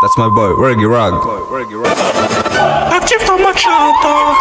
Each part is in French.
That's my boy, where you rag? Active on my chata.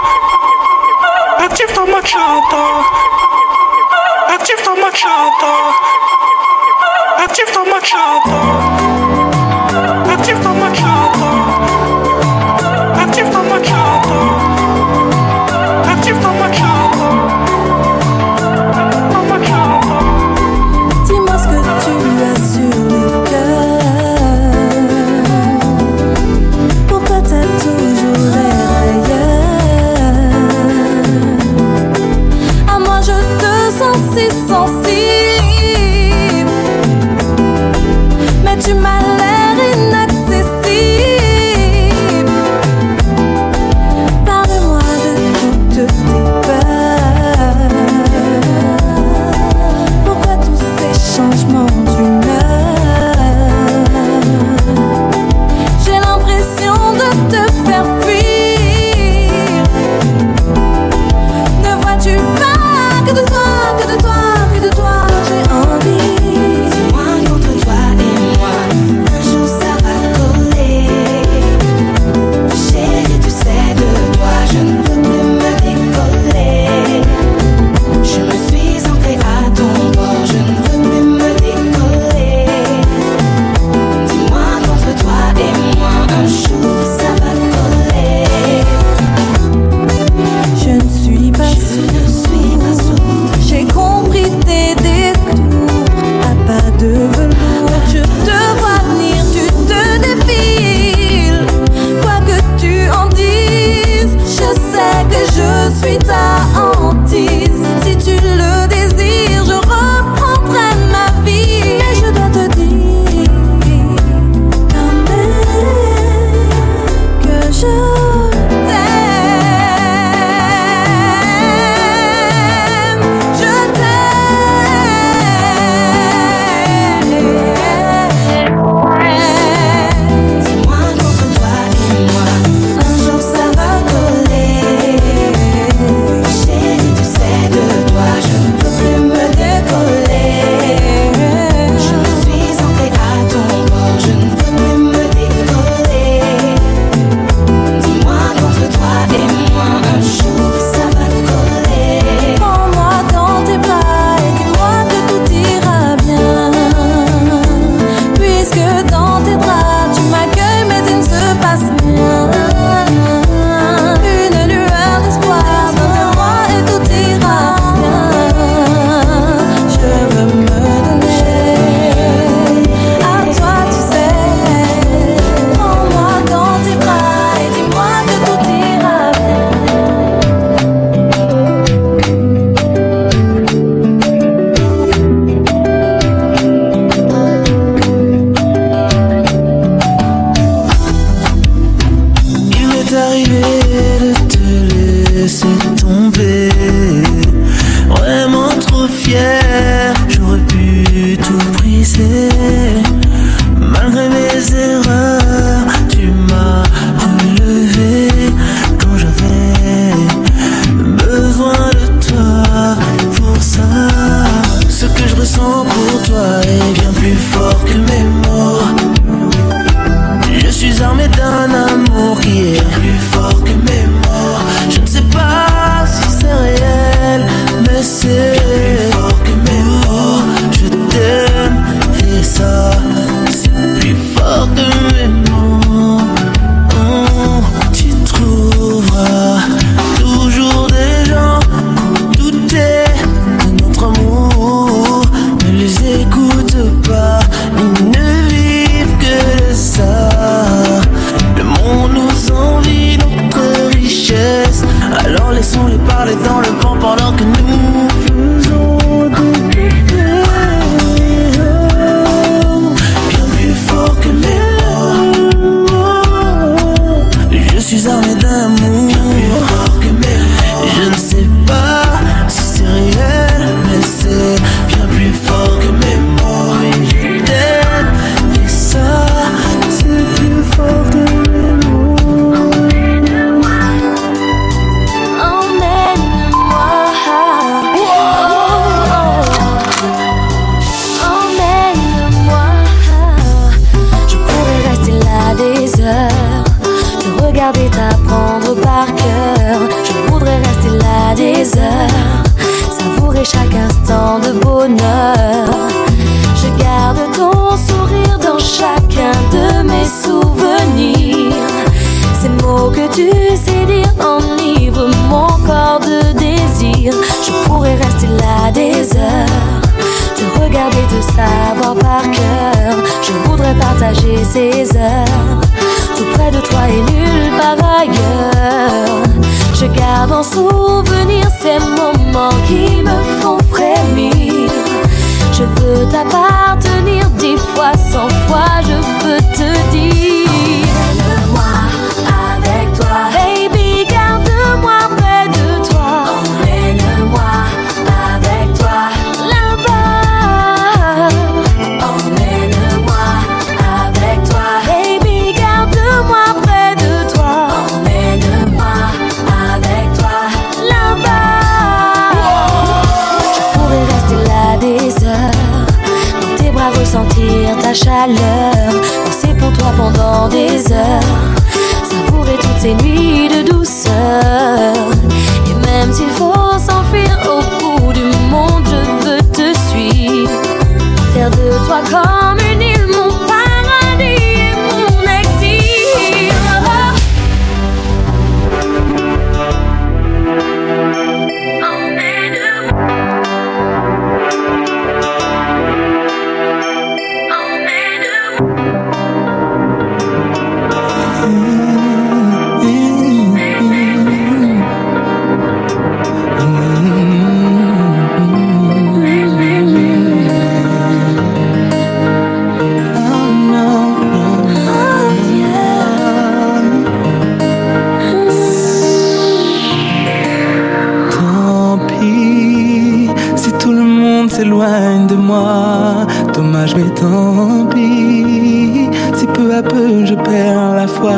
je vais tant pis. Si peu à peu je perds la foi,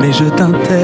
mais je t'intègre.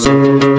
Je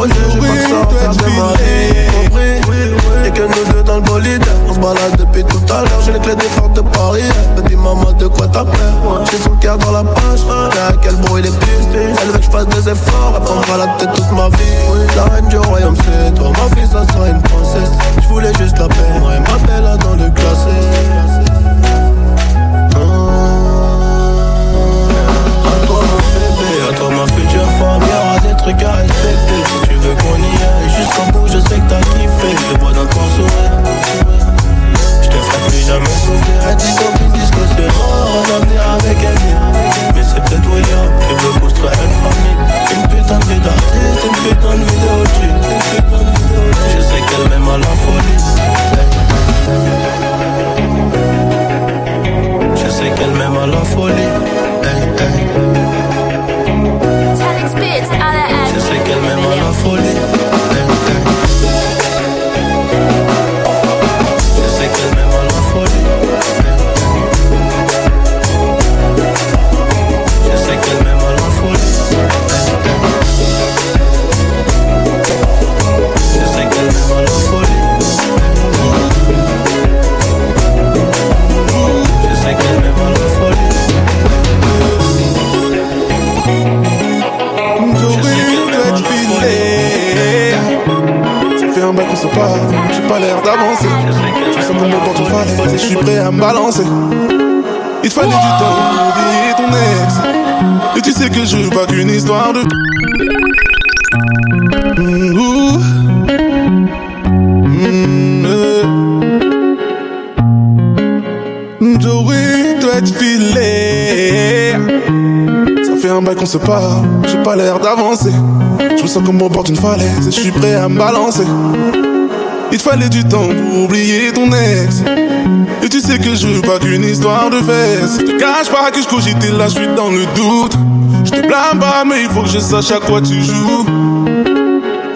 Prenez oui, pas que Compris oui, Y'a que nous deux dans le bolide. On se balade depuis tout à l'heure. J'ai les clés des portes de Paris. Me dis maman de quoi t'as peur? J'ai son cœur dans la poche. Là quel bruit les pistes Elle veut que je fasse des efforts. Elle prendra la toute ma vie. La reine du royaume c'est toi Ma fille ça sera Ça fait un bail qu'on se parle, j'ai pas l'air d'avancer. Je me sens comme au bord d'une falaise et je suis prêt à me balancer. Il te fallait du temps pour oublier ton ex. Et tu sais que je veux pas qu'une histoire de fesses. Je te cache pas que je cogite et là je suis dans le doute. Je te blâme pas, mais il faut que je sache à quoi tu joues.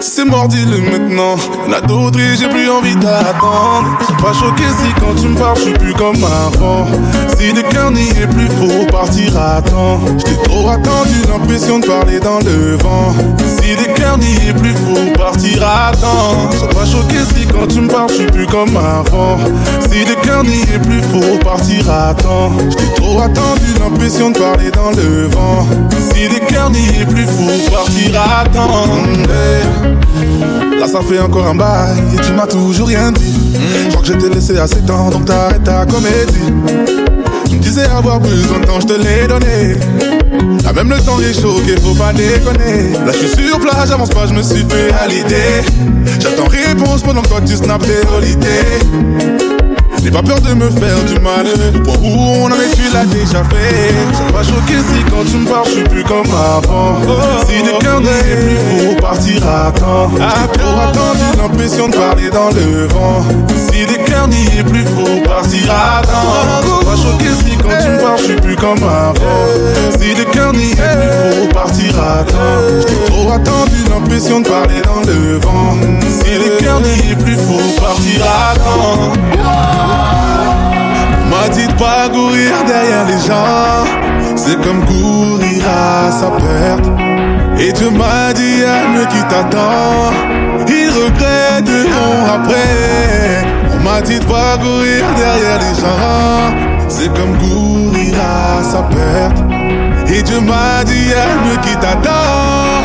C'est mort, dis-le maintenant. Y'en a d'autres et j'ai plus envie d'attendre. Suis pas choqué si quand tu me parles, je suis plus comme avant. Si le cœur n'y est plus, faut partir à temps. J't'ai trop attendu, l'impression de parler dans le vent. Si le cœur n'y est plus, faut partir à temps. Je suis pas choqué si quand tu me parles, je suis plus comme avant. Si le cœur n'y est plus, faut partir à temps. J't'ai trop attendu, l'impression de parler dans le vent. Si le cœur n'y est plus, faut partir à temps. Là ça fait encore un bail et tu m'as toujours rien dit. Je crois que je t'ai laissé assez temps donc t'arrêtes ta comédie. Tu me disais avoir besoin de temps, je te l'ai donné. Là même le temps est qu'il faut pas déconner. Là je suis sur place, j'avance pas, je me suis fait à l'idée. J'attends réponse pendant que toi tu snaps tes holidays j'ai pas peur de me faire du mal. Au point où on en est, tu l'as déjà fait C'est pas choqué si quand tu me parles, je suis plus comme avant. Si le cœur n'y est plus, faut partir à temps. J'ai trop attendu l'impression de parler dans le vent. Si le cœur n'y est plus, faut partir à temps. C'est pas choqué si quand tu me parles, je suis plus comme avant. Si le cœur n'y est plus, faut partir à temps. J'ai trop attendu l'impression de parler dans le vent. Si le cœur n'y est plus, faut partir à temps m'a dit de pas courir derrière les gens. C'est comme courir à sa perte. Et Dieu m'a dit mieux qui t'attend. Ils regretteront après. On m'a dit de pas courir derrière les gens. C'est comme courir à sa perte. Et Dieu m'a dit mieux qui t'attend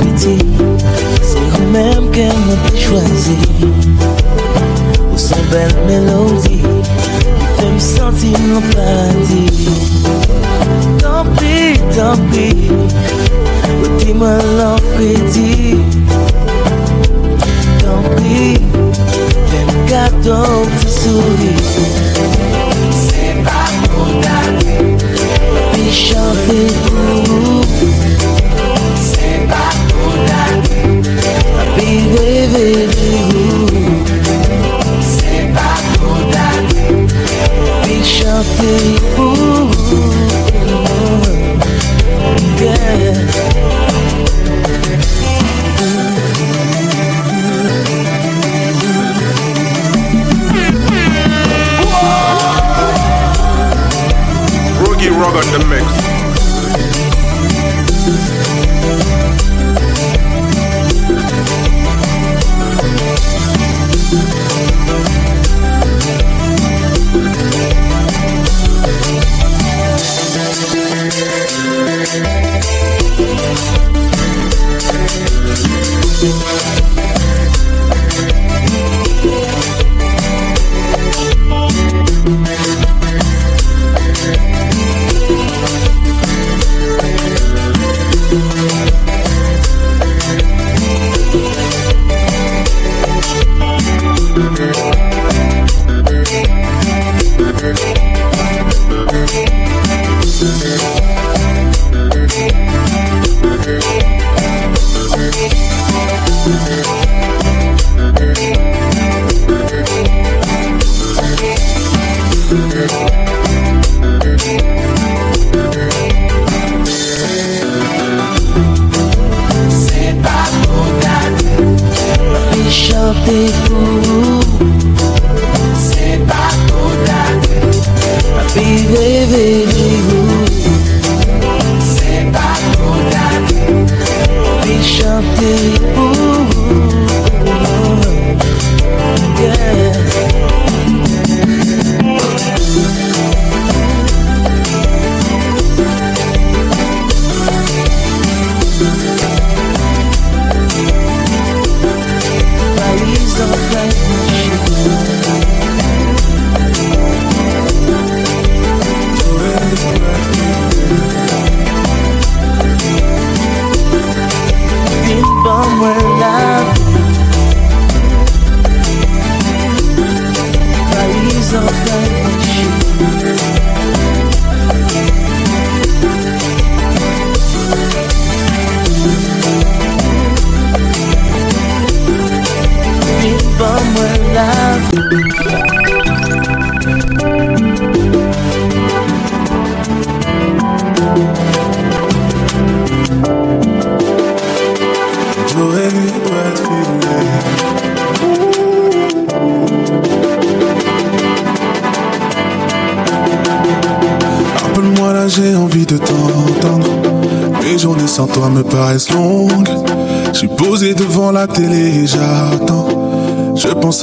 piti. Se ou menm ke mwen te chwazi. Ou son bel melodi Fè m senti mwen paradi Tanpi, tanpi Ou ti mwen lan pedi Tanpi Fè m kato ti souri. Se pa pou gade Pi chante pou rêver de vous. C'est pas pour ta Puis chanter pour vous. Yeah. Roogie Rug on the mix.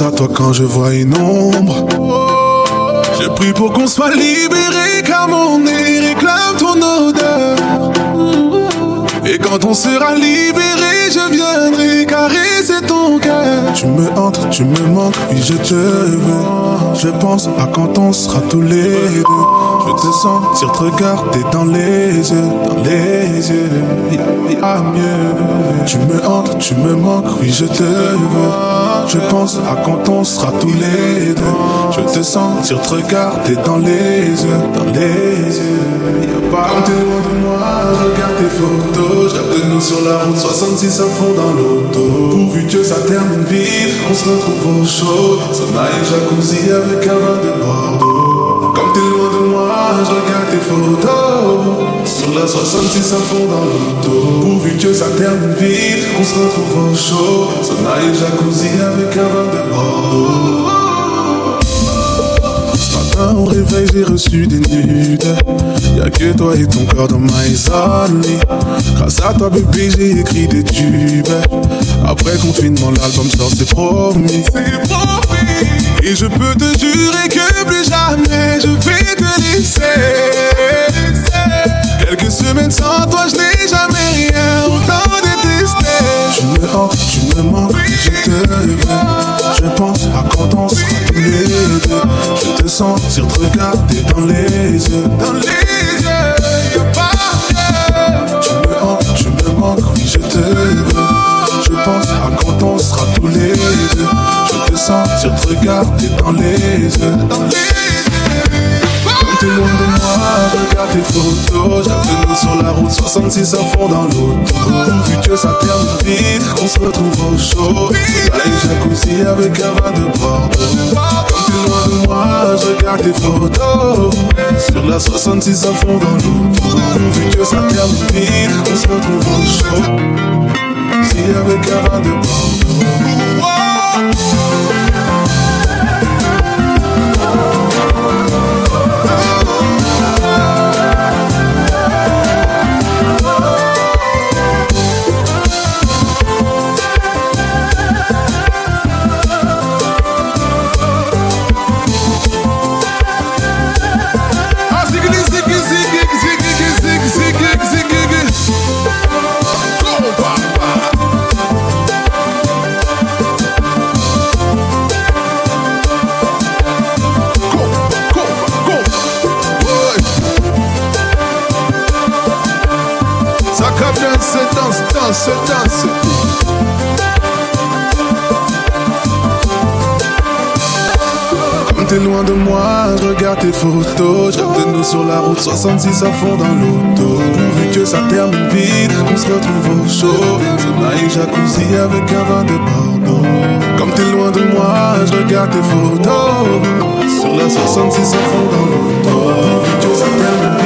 À toi quand je vois une ombre. Je prie pour qu'on soit libéré car mon nez réclame ton odeur. Et quand on sera libéré, je viendrai caresser ton cœur. Tu me hantes, tu me manques, puis je te veux. Je pense à quand on sera tous les deux. Je te sentir te regarder dans les yeux, dans les yeux. À mieux. Tu me hantes, tu me manques, oui, je te veux. Je pense à quand on sera tous les deux. Je te sentir te regarder dans les yeux, dans les yeux. T'es loin de moi, regarde tes photos. De nous sur la route 66 à fond dans l'auto. Pourvu que ça termine vite, on se retrouve au chaud. Et jacuzzi avec un vin de Bordeaux. Je regarde tes photos. Sur la 66 à fond dans l'auto. Pourvu que ça termine vite, on se retrouve au chaud. Sauna et jacuzzi avec un vin de Bordeaux. Ce matin au réveil j'ai reçu des nudes Y'a que toi et ton corps dans ma insomnie Grâce à toi bébé j'ai écrit des tubes Après confinement l'album sort c'est promis C'est promis et je peux te jurer que plus jamais je vais te laisser. Quelques semaines sans toi, je n'ai jamais rien autant détesté. Tu me hantes, tu me manques, je te veux. Je pense à quand on sera tous les deux. Je te sens sur te regarder dans les yeux. Dans les yeux, pas Tu me hantes, tu me manques, oui, je te veux. Je pense à quand on sera tous les deux mieux regarder dans les yeux. Comme t'es loin de moi, regarde tes photos. J'appelle sur la route 66 à fond dans l'auto. Vu que ça termine vite, qu'on se retrouve au chaud. Soleil jacuzzi avec un vin de Bordeaux. Comme t'es loin de moi, je regarde tes photos. Sur la 66 à fond dans l'auto. Vu que ça termine vite, qu'on se retrouve au chaud. Si avec un vin de Bordeaux. De moi, je regarde tes photos. Je de nous sur la route 66 à fond dans l'auto. Vu que ça termine vite, on se retrouve au chaud. Soleil jacuzzi avec un vin de Bordeaux. Comme t'es loin de moi, je regarde tes photos. Sur la 66 à fond dans l'auto. Vu que ça termine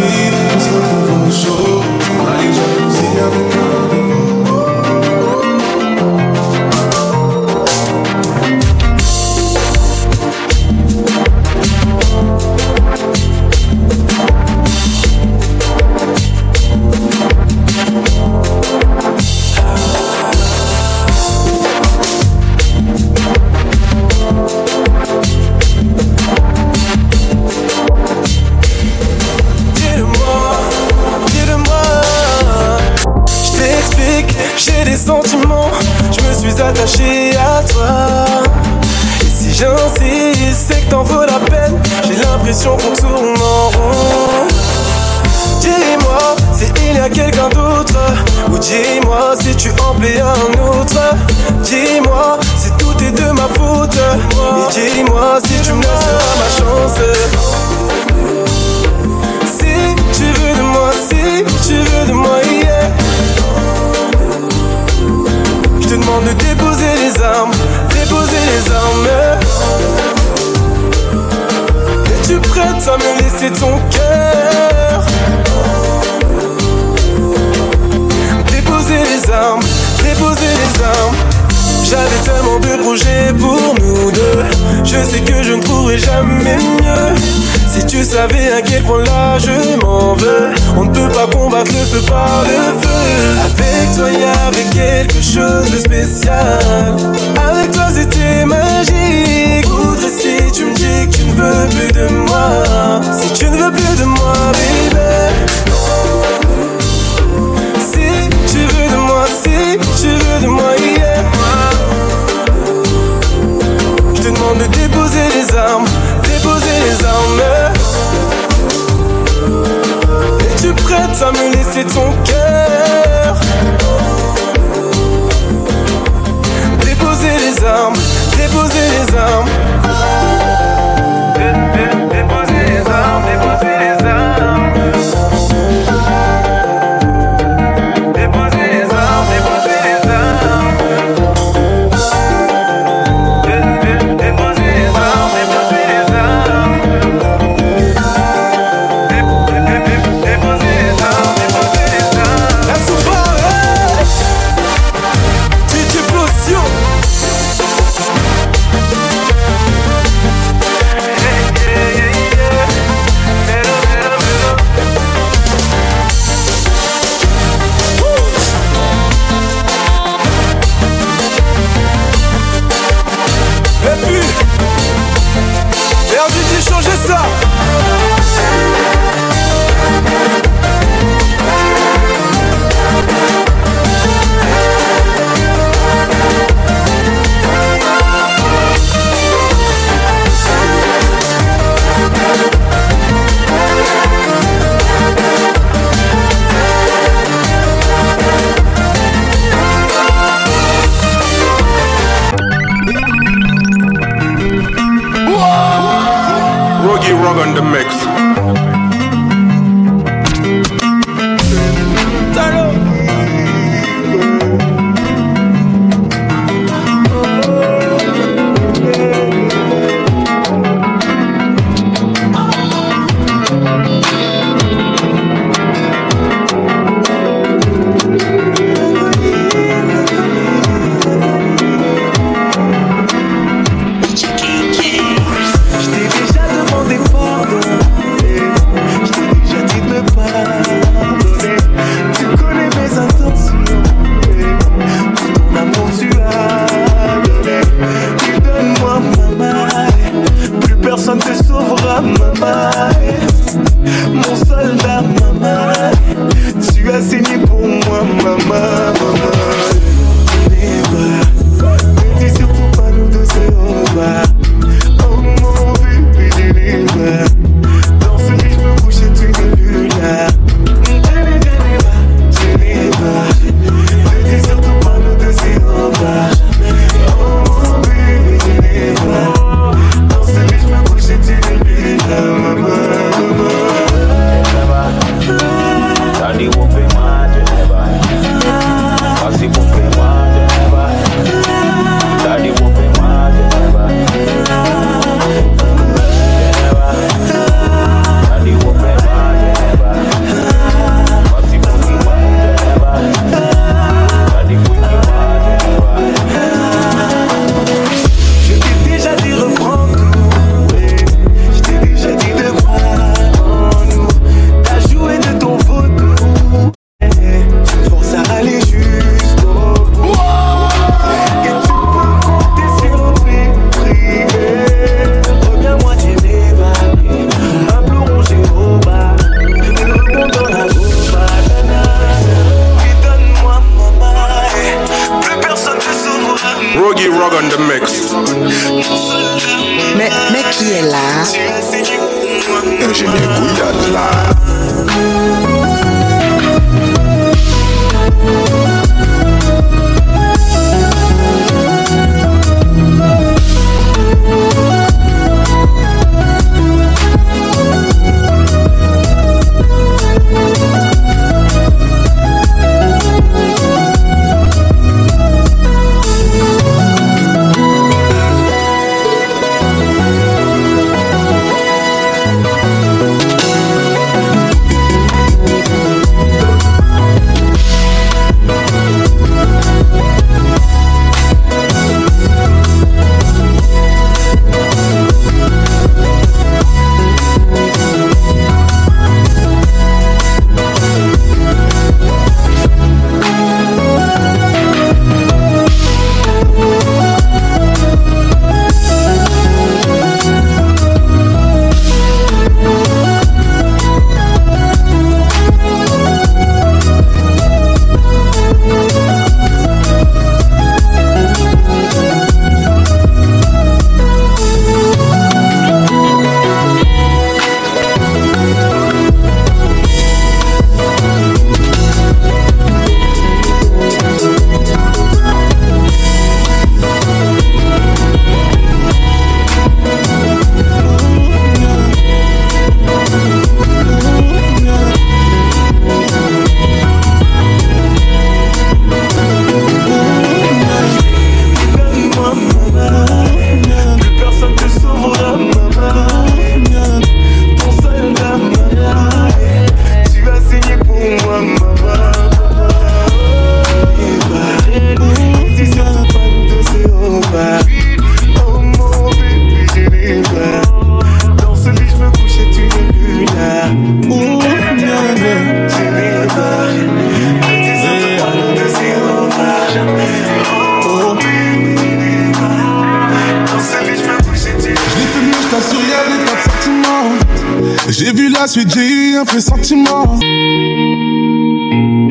J'ai eu un pressentiment.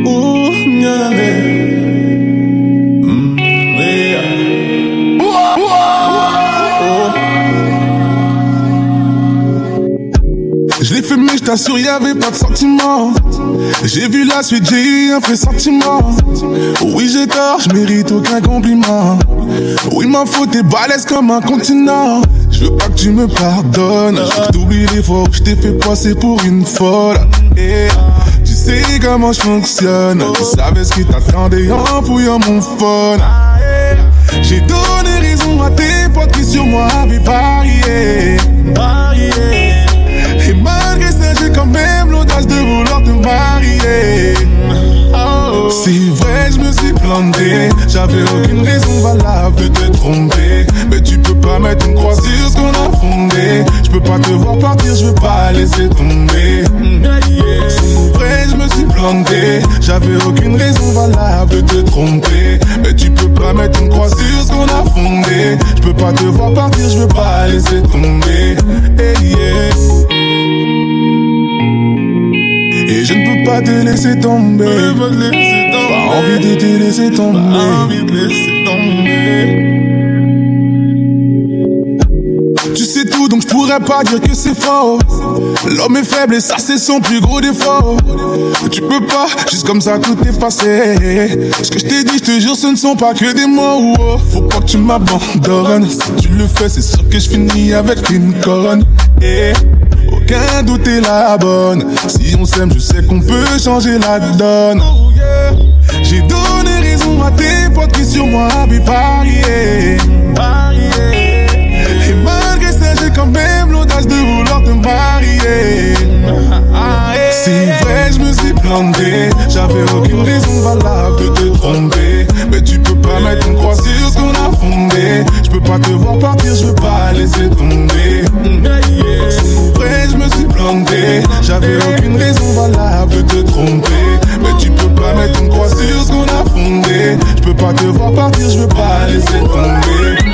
Oh, oh. Je l'ai fait mais je t'assure y'avait pas de sentiment. J'ai vu la suite, j'ai eu un pressentiment Oui j'ai tort, je mérite aucun compliment. Oui ma faute est balèze comme un continent Je veux pas que tu me pardonnes. Je veux que les fois où je t'ai fait passer pour une folle. Tu sais comment je fonctionne. Tu savais ce qui t'attendait en fouillant mon phone. J'ai donné raison à tes potes qui sur moi avaient parié. Et malgré ça, j'ai quand même l'audace de vouloir te marier. Oh. C'est vrai, je me suis planté. J'avais aucune raison valable de te tromper. Mais tu peux pas mettre une croix sur ce qu'on a fondé. Je peux pas te voir partir, je veux pas laisser tomber. C'est vrai, je me suis planté. J'avais aucune raison valable de te tromper. Mais tu peux pas mettre une croix sur ce qu'on a fondé. Je peux pas te voir partir, je veux pas laisser tomber. Hey, yeah. Et je ne peux pas te laisser tomber. Pas envie de te laisser tomber. Pas envie de laisser tomber. Tu sais tout, donc je pourrais pas dire que c'est faux. L'homme est faible et ça, c'est son plus gros défaut. Tu peux pas, juste comme ça, tout effacer. Ce que je t'ai dit, je te jure, ce ne sont pas que des mots. Oh, Faut pas que tu m'abandonnes. Si tu le fais, c'est sûr que je finis avec une couronne. Et aucun doute est la bonne. Si on s'aime, je sais qu'on peut changer la donne. J'ai donné raison à tes potes qui sur moi avaient parié. Et malgré ça, j'ai quand même l'audace de vouloir te marier. C'est vrai, je me suis planté. J'avais aucune raison valable de te tromper. Mais tu peux pas mettre une croix sur ce qu'on a fondé. Je peux pas te voir partir, je veux pas laisser tomber. Je me suis planté. J'avais aucune raison valable de te tromper. Mais tu peux pas mettre une croix sur ce qu'on a fondé. Je peux pas te voir partir, je veux pas laisser tomber.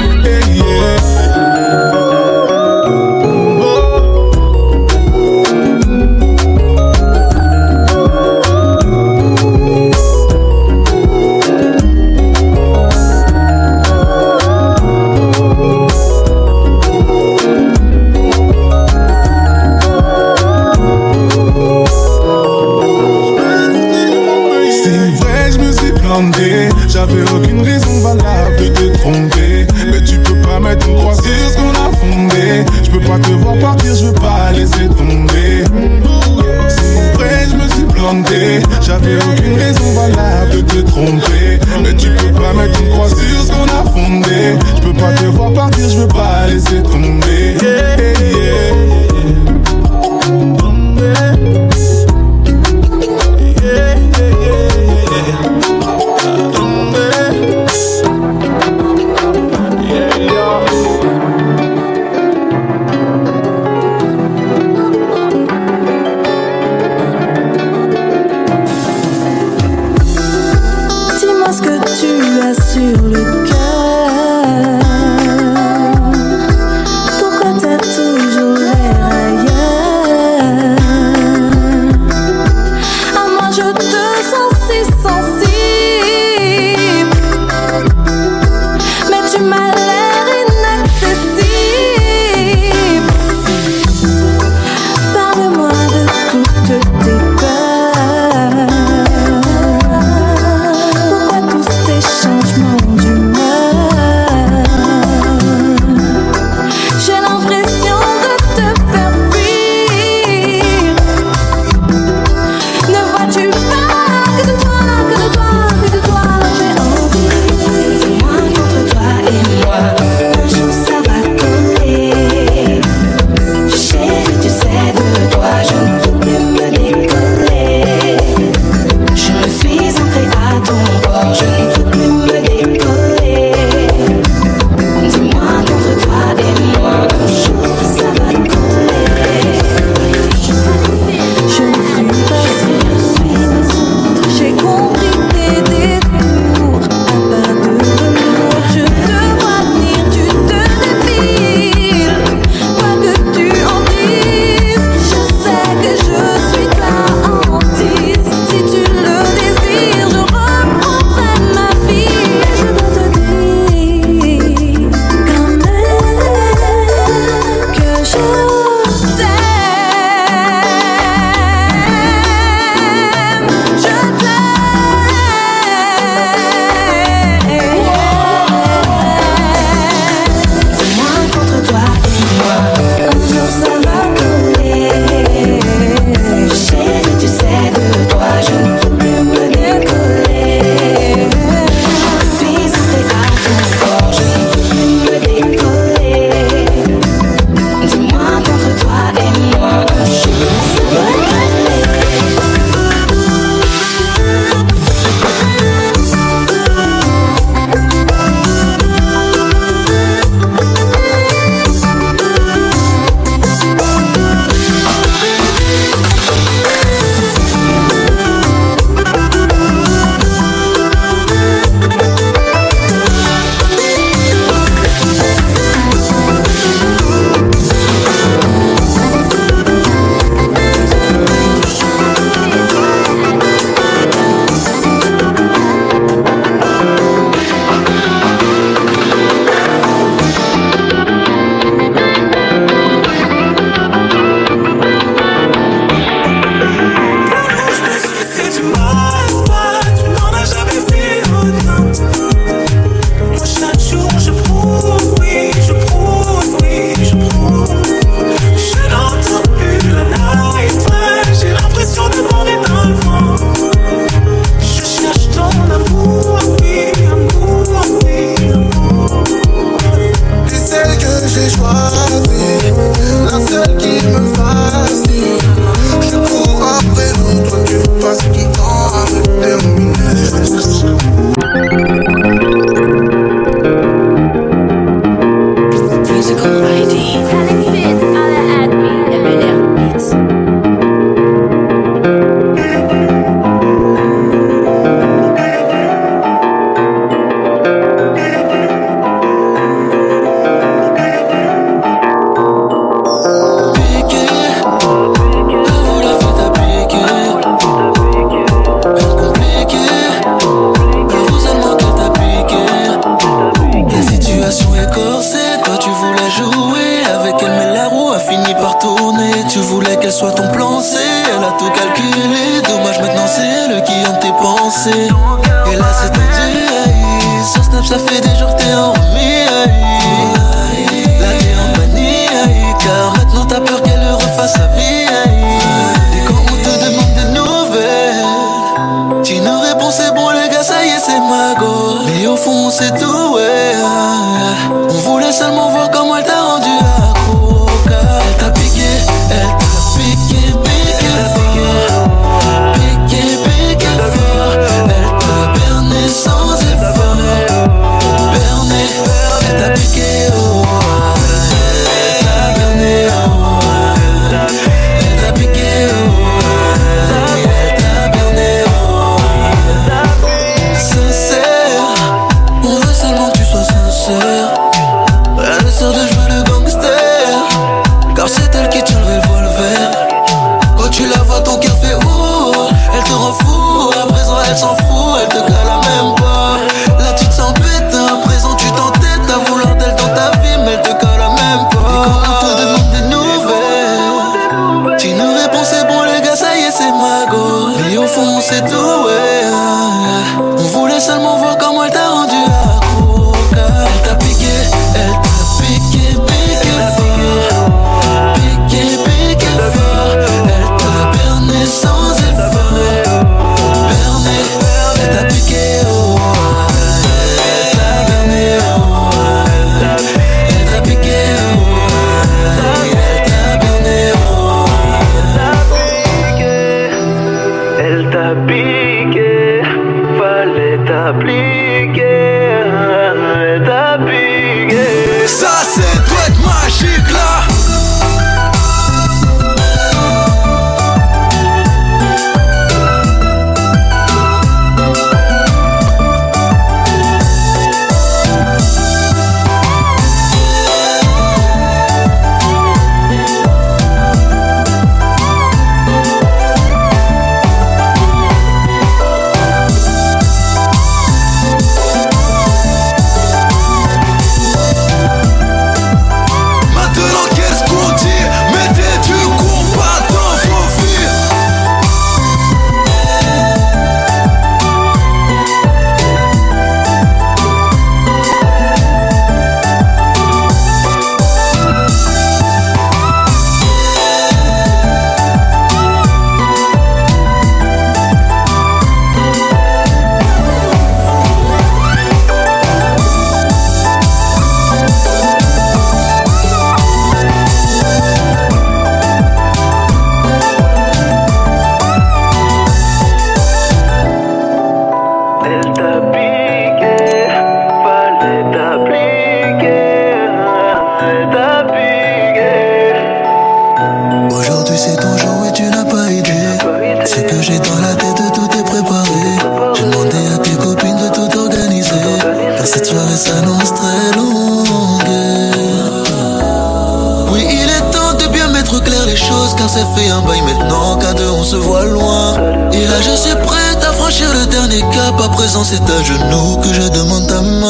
Présent c'est à genoux que je demande ta main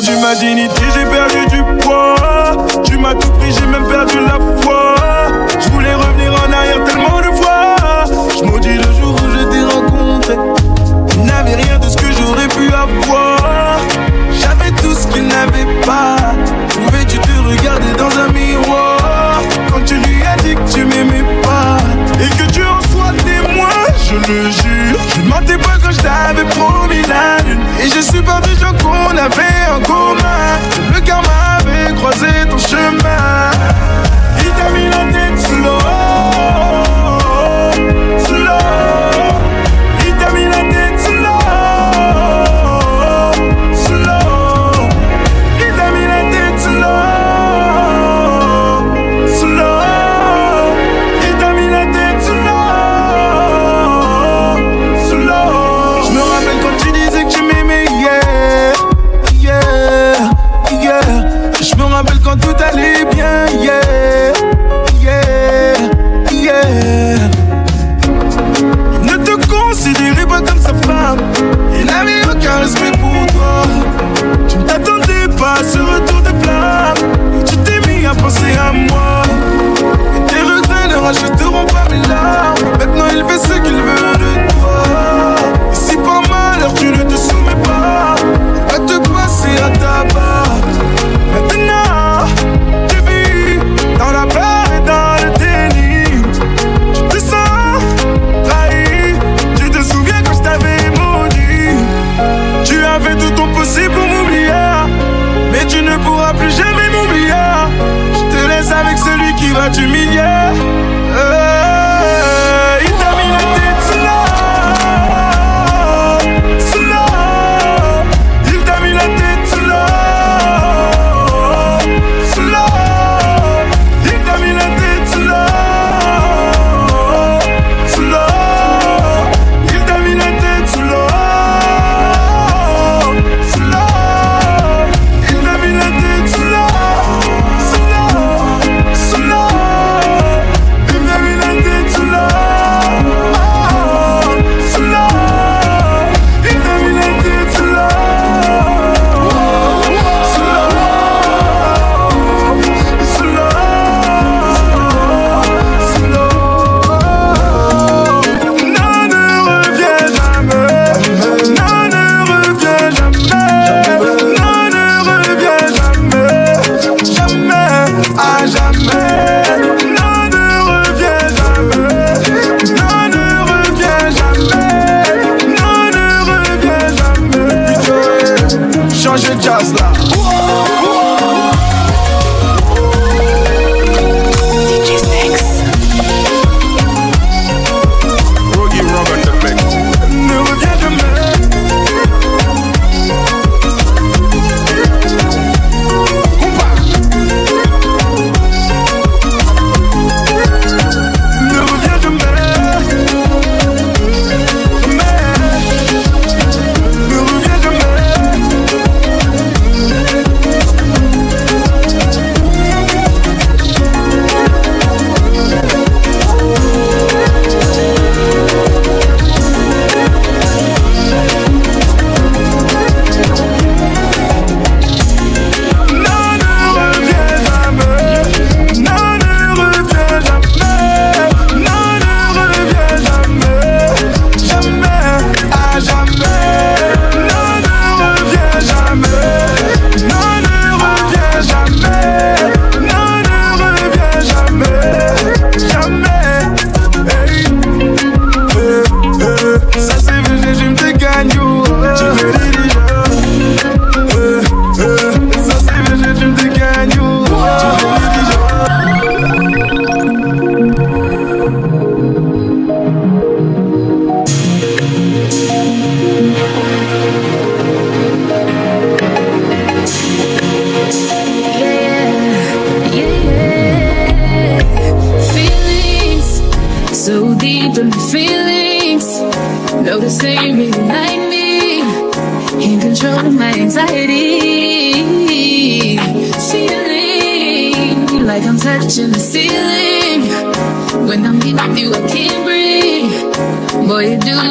perdu ma dignité, j'ai perdu du poids. Tu m'as tout pris, j'ai même perdu la foi. Je voulais revenir en arrière tellement de fois. Je maudis le jour où je t'ai rencontré. Tu n'avais rien de ce que j'aurais pu avoir. J'avais tout ce qu'il n'avait pas. Pouvais-tu te regarder dans un miroir? Quand tu lui as dit que tu m'aimais pas et que tu en sois témoin? Je le jure, je ne mentais pas quand je t'avais promis la lune et je suis perdu qu'on avait en commun. Le karma avait croisé ton chemin.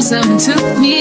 Something took me